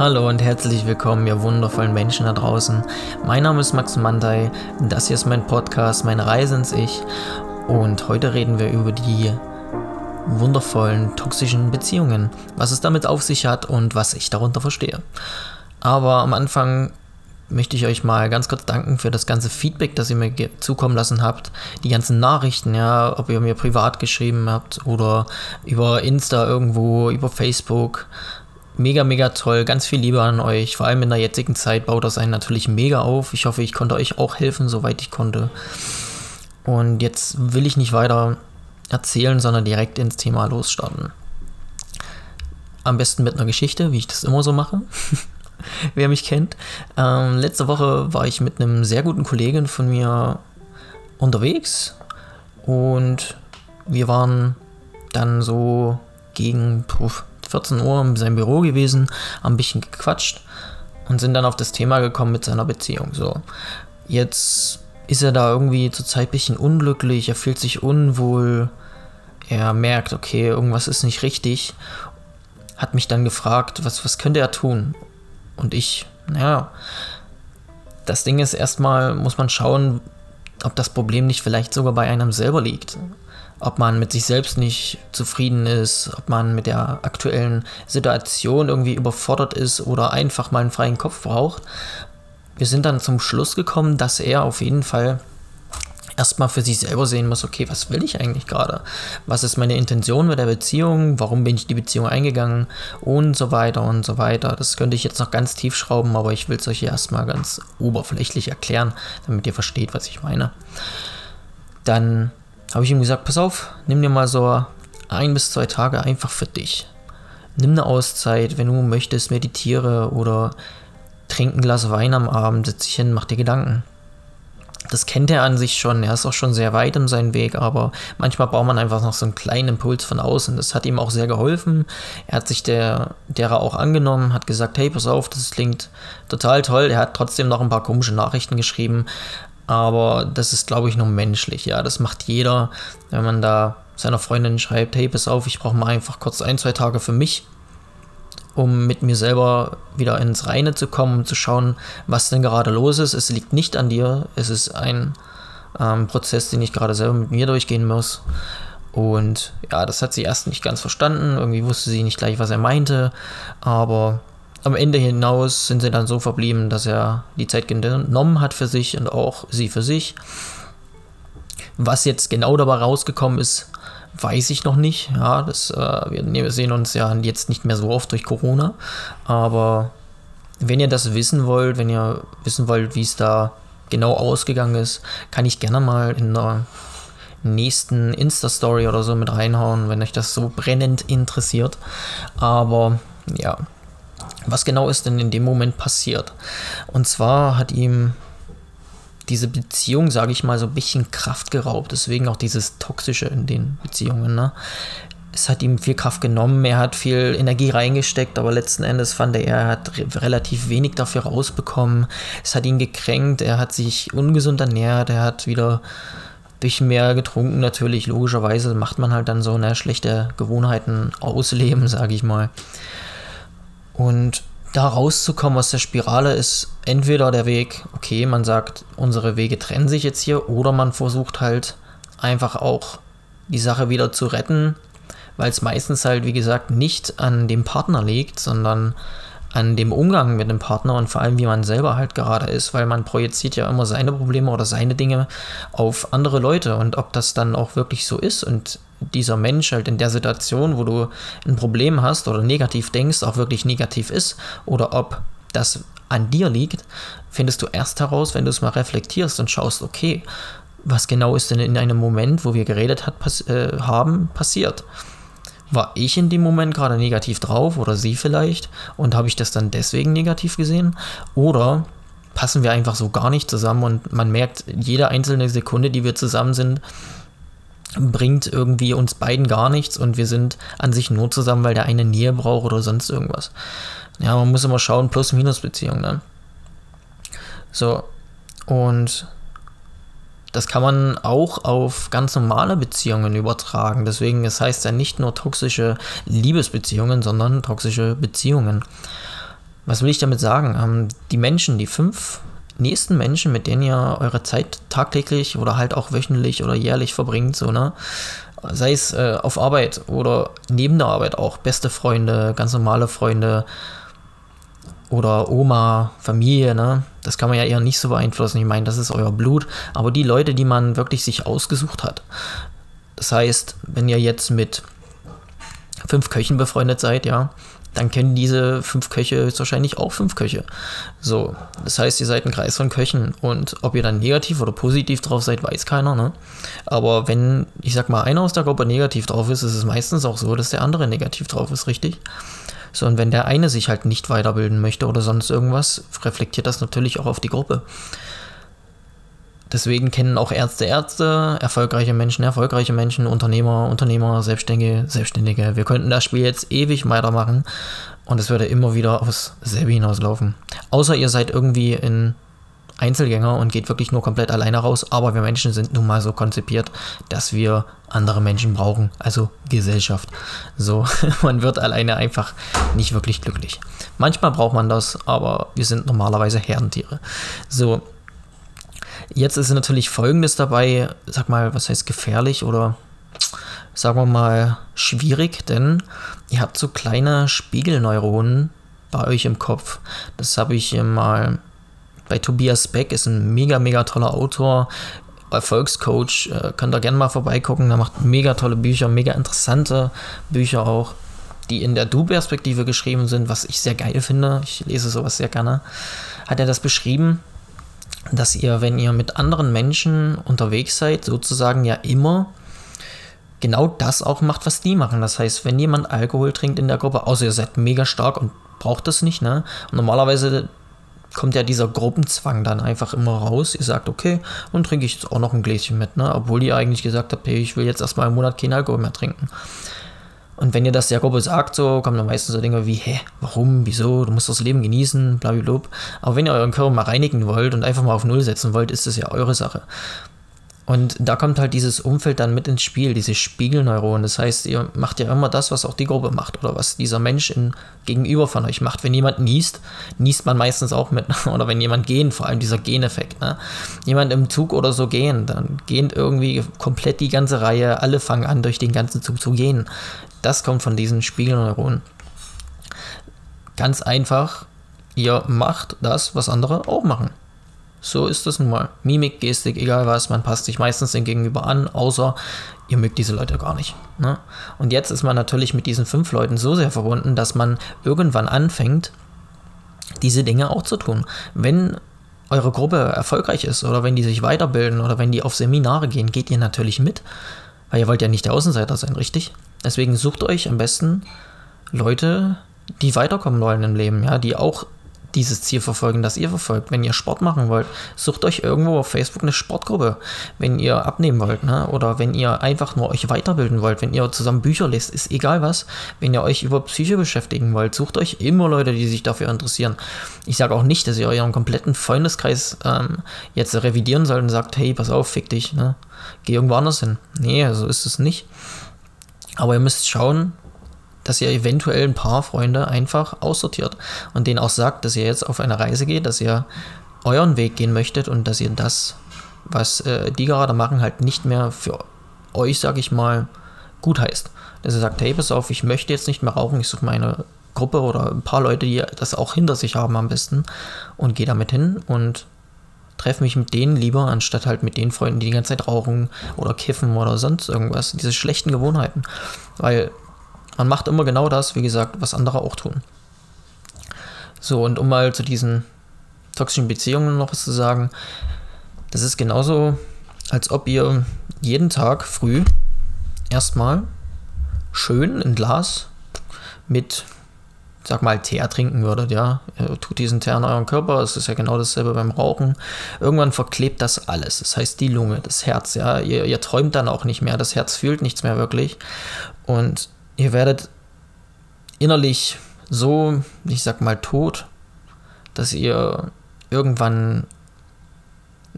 Hallo und herzlich willkommen, ihr wundervollen Menschen da draußen. Mein Name ist Max Mandai, das hier ist mein Podcast, meine Reise ins Ich und heute reden wir über die wundervollen toxischen Beziehungen, was es damit auf sich hat und was ich darunter verstehe. Aber am Anfang möchte ich euch mal ganz kurz danken für das ganze Feedback, das ihr mir zukommen lassen habt. Die ganzen Nachrichten, ja, ob ihr mir privat geschrieben habt oder über Insta irgendwo, über Facebook. Mega, mega toll. Ganz viel Liebe an euch. Vor allem in der jetzigen Zeit baut das einen natürlich mega auf. Ich hoffe, ich konnte euch auch helfen, soweit ich konnte. Und jetzt will ich nicht weiter erzählen, sondern direkt ins Thema losstarten. Am besten mit einer Geschichte, wie ich das immer so mache. wer mich kennt. Ähm, letzte Woche war ich mit einem sehr guten Kollegen von mir unterwegs und wir waren dann so gegen 14 Uhr in seinem Büro gewesen, haben ein bisschen gequatscht und sind dann auf das Thema gekommen mit seiner Beziehung. So, jetzt ist er da irgendwie zurzeit ein bisschen unglücklich, er fühlt sich unwohl, er merkt, okay, irgendwas ist nicht richtig, hat mich dann gefragt, was, was könnte er tun? Und ich, naja, das Ding ist erstmal, muss man schauen, ob das Problem nicht vielleicht sogar bei einem selber liegt. Ob man mit sich selbst nicht zufrieden ist, ob man mit der aktuellen Situation irgendwie überfordert ist oder einfach mal einen freien Kopf braucht. Wir sind dann zum Schluss gekommen, dass er auf jeden Fall erstmal für sich selber sehen muss, okay, was will ich eigentlich gerade? Was ist meine Intention mit der Beziehung? Warum bin ich die Beziehung eingegangen? Und so weiter und so weiter. Das könnte ich jetzt noch ganz tief schrauben, aber ich will es euch erstmal ganz oberflächlich erklären, damit ihr versteht, was ich meine. Dann habe ich ihm gesagt, pass auf, nimm dir mal so ein bis zwei Tage einfach für dich. Nimm eine Auszeit, wenn du möchtest, meditiere oder trink ein Glas Wein am Abend, setz dich hin, mach dir Gedanken das kennt er an sich schon. Er ist auch schon sehr weit in seinem Weg, aber manchmal braucht man einfach noch so einen kleinen Impuls von außen. Das hat ihm auch sehr geholfen. Er hat sich der, derer auch angenommen, hat gesagt, hey, pass auf, das klingt total toll. Er hat trotzdem noch ein paar komische Nachrichten geschrieben, aber das ist, glaube ich, nur menschlich. Ja, das macht jeder, wenn man da seiner Freundin schreibt, hey, pass auf, ich brauche mal einfach kurz ein, zwei Tage für mich um mit mir selber wieder ins Reine zu kommen, um zu schauen, was denn gerade los ist. Es liegt nicht an dir, es ist ein ähm, Prozess, den ich gerade selber mit mir durchgehen muss. Und ja, das hat sie erst nicht ganz verstanden. Irgendwie wusste sie nicht gleich, was er meinte. Aber am Ende hinaus sind sie dann so verblieben, dass er die Zeit genommen hat für sich und auch sie für sich. Was jetzt genau dabei rausgekommen ist, weiß ich noch nicht. Ja, das, äh, wir sehen uns ja jetzt nicht mehr so oft durch Corona. Aber wenn ihr das wissen wollt, wenn ihr wissen wollt, wie es da genau ausgegangen ist, kann ich gerne mal in der nächsten Insta-Story oder so mit reinhauen, wenn euch das so brennend interessiert. Aber ja, was genau ist denn in dem Moment passiert? Und zwar hat ihm diese Beziehung, sage ich mal, so ein bisschen Kraft geraubt. Deswegen auch dieses Toxische in den Beziehungen. Ne? Es hat ihm viel Kraft genommen, er hat viel Energie reingesteckt, aber letzten Endes fand er, er hat re relativ wenig dafür rausbekommen. Es hat ihn gekränkt, er hat sich ungesund ernährt, er hat wieder bisschen mehr getrunken, natürlich, logischerweise macht man halt dann so eine schlechte Gewohnheiten ausleben, sage ich mal. Und da rauszukommen aus der Spirale ist entweder der Weg, okay, man sagt, unsere Wege trennen sich jetzt hier, oder man versucht halt einfach auch die Sache wieder zu retten, weil es meistens halt, wie gesagt, nicht an dem Partner liegt, sondern an dem Umgang mit dem Partner und vor allem, wie man selber halt gerade ist, weil man projiziert ja immer seine Probleme oder seine Dinge auf andere Leute und ob das dann auch wirklich so ist und dieser Mensch halt in der Situation, wo du ein Problem hast oder negativ denkst, auch wirklich negativ ist oder ob das an dir liegt, findest du erst heraus, wenn du es mal reflektierst und schaust, okay, was genau ist denn in einem Moment, wo wir geredet hat, pass äh, haben, passiert? War ich in dem Moment gerade negativ drauf oder sie vielleicht und habe ich das dann deswegen negativ gesehen? Oder passen wir einfach so gar nicht zusammen und man merkt, jede einzelne Sekunde, die wir zusammen sind, bringt irgendwie uns beiden gar nichts und wir sind an sich nur zusammen, weil der eine Nähe braucht oder sonst irgendwas. Ja, man muss immer schauen, Plus-Minus-Beziehung, ne? So, und das kann man auch auf ganz normale Beziehungen übertragen. Deswegen, es heißt ja nicht nur toxische Liebesbeziehungen, sondern toxische Beziehungen. Was will ich damit sagen? Ähm, die Menschen, die fünf nächsten Menschen, mit denen ihr eure Zeit tagtäglich oder halt auch wöchentlich oder jährlich verbringt, so, ne? Sei es äh, auf Arbeit oder neben der Arbeit auch, beste Freunde, ganz normale Freunde oder Oma, Familie, ne? Das kann man ja eher nicht so beeinflussen. Ich meine, das ist euer Blut, aber die Leute, die man wirklich sich ausgesucht hat. Das heißt, wenn ihr jetzt mit fünf Köchen befreundet seid, ja, dann kennen diese fünf Köche wahrscheinlich auch fünf Köche. So, das heißt, ihr seid ein Kreis von Köchen und ob ihr dann negativ oder positiv drauf seid, weiß keiner, ne? Aber wenn, ich sag mal, einer aus der Gruppe negativ drauf ist, ist es meistens auch so, dass der andere negativ drauf ist, richtig? So, und wenn der eine sich halt nicht weiterbilden möchte oder sonst irgendwas, reflektiert das natürlich auch auf die Gruppe. Deswegen kennen auch Ärzte Ärzte, erfolgreiche Menschen erfolgreiche Menschen, Unternehmer Unternehmer, Selbstständige Selbstständige. Wir könnten das Spiel jetzt ewig weitermachen und es würde immer wieder aufs selbe hinauslaufen. Außer ihr seid irgendwie in Einzelgänger und geht wirklich nur komplett alleine raus. Aber wir Menschen sind nun mal so konzipiert, dass wir andere Menschen brauchen, also Gesellschaft. So, man wird alleine einfach nicht wirklich glücklich. Manchmal braucht man das, aber wir sind normalerweise Herdentiere. So, Jetzt ist natürlich Folgendes dabei, sag mal, was heißt gefährlich oder sagen wir mal schwierig, denn ihr habt so kleine Spiegelneuronen bei euch im Kopf. Das habe ich mal bei Tobias Beck, ist ein mega, mega toller Autor, Erfolgscoach. Äh, könnt ihr gerne mal vorbeigucken. Der macht mega tolle Bücher, mega interessante Bücher auch, die in der Du-Perspektive geschrieben sind, was ich sehr geil finde. Ich lese sowas sehr gerne. Hat er das beschrieben, dass ihr, wenn ihr mit anderen Menschen unterwegs seid, sozusagen ja immer genau das auch macht, was die machen. Das heißt, wenn jemand Alkohol trinkt in der Gruppe, außer ihr seid mega stark und braucht das nicht, ne? Normalerweise kommt ja dieser Gruppenzwang dann einfach immer raus. Ihr sagt, okay, und trinke ich jetzt auch noch ein Gläschen mit, ne? Obwohl ihr eigentlich gesagt habt, hey, ich will jetzt erstmal einen Monat keinen Alkohol mehr trinken. Und wenn ihr das der Gruppe sagt, so kommen dann meistens so Dinge wie, hä, warum, wieso, du musst das Leben genießen, blablabla. Aber wenn ihr euren Körper mal reinigen wollt und einfach mal auf Null setzen wollt, ist das ja eure Sache. Und da kommt halt dieses Umfeld dann mit ins Spiel, diese Spiegelneuronen. Das heißt, ihr macht ja immer das, was auch die Gruppe macht oder was dieser Mensch in, gegenüber von euch macht. Wenn jemand niest, niest man meistens auch mit. Oder wenn jemand gehen, vor allem dieser Geneffekt. Ne? Jemand im Zug oder so gehen, dann gehen irgendwie komplett die ganze Reihe, alle fangen an, durch den ganzen Zug zu gehen. Das kommt von diesen Spiegelneuronen. Ganz einfach, ihr macht das, was andere auch machen. So ist das nun mal. Mimik, Gestik, egal was, man passt sich meistens den Gegenüber an, außer ihr mögt diese Leute gar nicht. Ne? Und jetzt ist man natürlich mit diesen fünf Leuten so sehr verbunden, dass man irgendwann anfängt, diese Dinge auch zu tun. Wenn eure Gruppe erfolgreich ist oder wenn die sich weiterbilden oder wenn die auf Seminare gehen, geht ihr natürlich mit, weil ihr wollt ja nicht der Außenseiter sein, richtig? Deswegen sucht euch am besten Leute, die weiterkommen wollen im Leben, ja, die auch dieses Ziel verfolgen, das ihr verfolgt. Wenn ihr Sport machen wollt, sucht euch irgendwo auf Facebook eine Sportgruppe. Wenn ihr abnehmen wollt, ne? oder wenn ihr einfach nur euch weiterbilden wollt, wenn ihr zusammen Bücher lest, ist egal was. Wenn ihr euch über Psyche beschäftigen wollt, sucht euch immer Leute, die sich dafür interessieren. Ich sage auch nicht, dass ihr euren kompletten Freundeskreis ähm, jetzt revidieren sollt und sagt, hey, pass auf, fick dich, ne? geh irgendwo anders hin. Nee, so ist es nicht. Aber ihr müsst schauen, dass ihr eventuell ein paar Freunde einfach aussortiert und denen auch sagt, dass ihr jetzt auf eine Reise geht, dass ihr euren Weg gehen möchtet und dass ihr das, was äh, die gerade machen, halt nicht mehr für euch, sag ich mal, gut heißt. Dass ihr sagt, hey, pass auf, ich möchte jetzt nicht mehr rauchen, ich suche meine Gruppe oder ein paar Leute, die das auch hinter sich haben am besten und gehe damit hin und treffe mich mit denen lieber, anstatt halt mit den Freunden, die die ganze Zeit rauchen oder kiffen oder sonst irgendwas. Diese schlechten Gewohnheiten. Weil man macht immer genau das, wie gesagt, was andere auch tun. So, und um mal zu diesen toxischen Beziehungen noch was zu sagen, das ist genauso, als ob ihr jeden Tag früh erstmal schön ein Glas mit, sag mal, Teer trinken würdet, ja. Ihr tut diesen Teer in euren Körper, es ist ja genau dasselbe beim Rauchen. Irgendwann verklebt das alles. Das heißt, die Lunge, das Herz, ja. Ihr, ihr träumt dann auch nicht mehr, das Herz fühlt nichts mehr wirklich. Und ihr werdet innerlich so, ich sag mal, tot, dass ihr irgendwann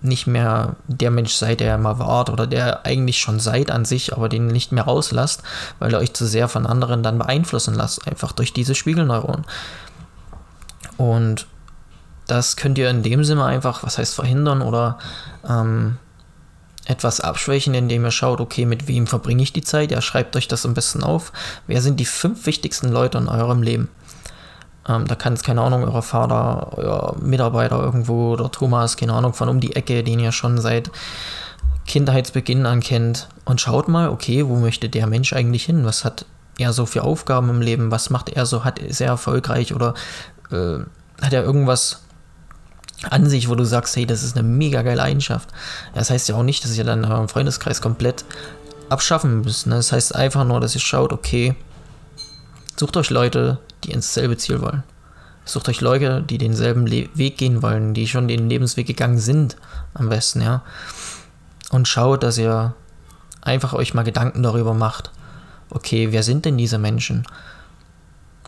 nicht mehr der Mensch seid, der ihr mal wart oder der eigentlich schon seid an sich, aber den nicht mehr rauslasst, weil ihr euch zu sehr von anderen dann beeinflussen lasst, einfach durch diese Spiegelneuronen. Und das könnt ihr in dem Sinne einfach, was heißt verhindern oder ähm, etwas abschwächen, indem ihr schaut, okay, mit wem verbringe ich die Zeit? Ja, schreibt euch das am besten auf. Wer sind die fünf wichtigsten Leute in eurem Leben? Ähm, da kann es, keine Ahnung, euer Vater, euer Mitarbeiter irgendwo oder Thomas, keine Ahnung, von um die Ecke, den ihr schon seit Kindheitsbeginn an kennt. Und schaut mal, okay, wo möchte der Mensch eigentlich hin? Was hat er so für Aufgaben im Leben? Was macht er so? Hat, ist er erfolgreich oder äh, hat er irgendwas an sich, wo du sagst, hey, das ist eine mega geile Eigenschaft. Das heißt ja auch nicht, dass ihr dann euren Freundeskreis komplett abschaffen müsst. Ne? Das heißt einfach nur, dass ihr schaut, okay, sucht euch Leute, die ins selbe Ziel wollen. Sucht euch Leute, die denselben Le Weg gehen wollen, die schon den Lebensweg gegangen sind, am besten, ja. Und schaut, dass ihr einfach euch mal Gedanken darüber macht, okay, wer sind denn diese Menschen?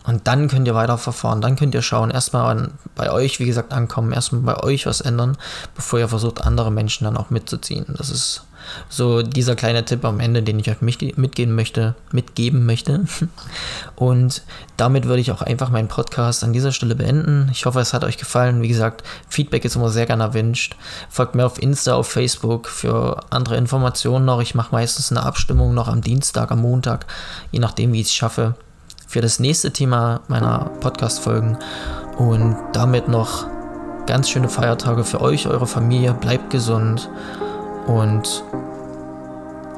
Und dann könnt ihr weiter verfahren. Dann könnt ihr schauen, erstmal bei euch, wie gesagt, ankommen, erstmal bei euch was ändern, bevor ihr versucht, andere Menschen dann auch mitzuziehen. Das ist so dieser kleine Tipp am Ende, den ich euch mitgehen möchte, mitgeben möchte. Und damit würde ich auch einfach meinen Podcast an dieser Stelle beenden. Ich hoffe, es hat euch gefallen. Wie gesagt, Feedback ist immer sehr gerne erwünscht. Folgt mir auf Insta, auf Facebook für andere Informationen noch. Ich mache meistens eine Abstimmung noch am Dienstag, am Montag, je nachdem, wie ich es schaffe für das nächste Thema meiner Podcast-Folgen. Und damit noch ganz schöne Feiertage für euch, eure Familie. Bleibt gesund und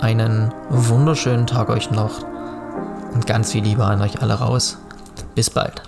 einen wunderschönen Tag euch noch. Und ganz viel Liebe an euch alle raus. Bis bald.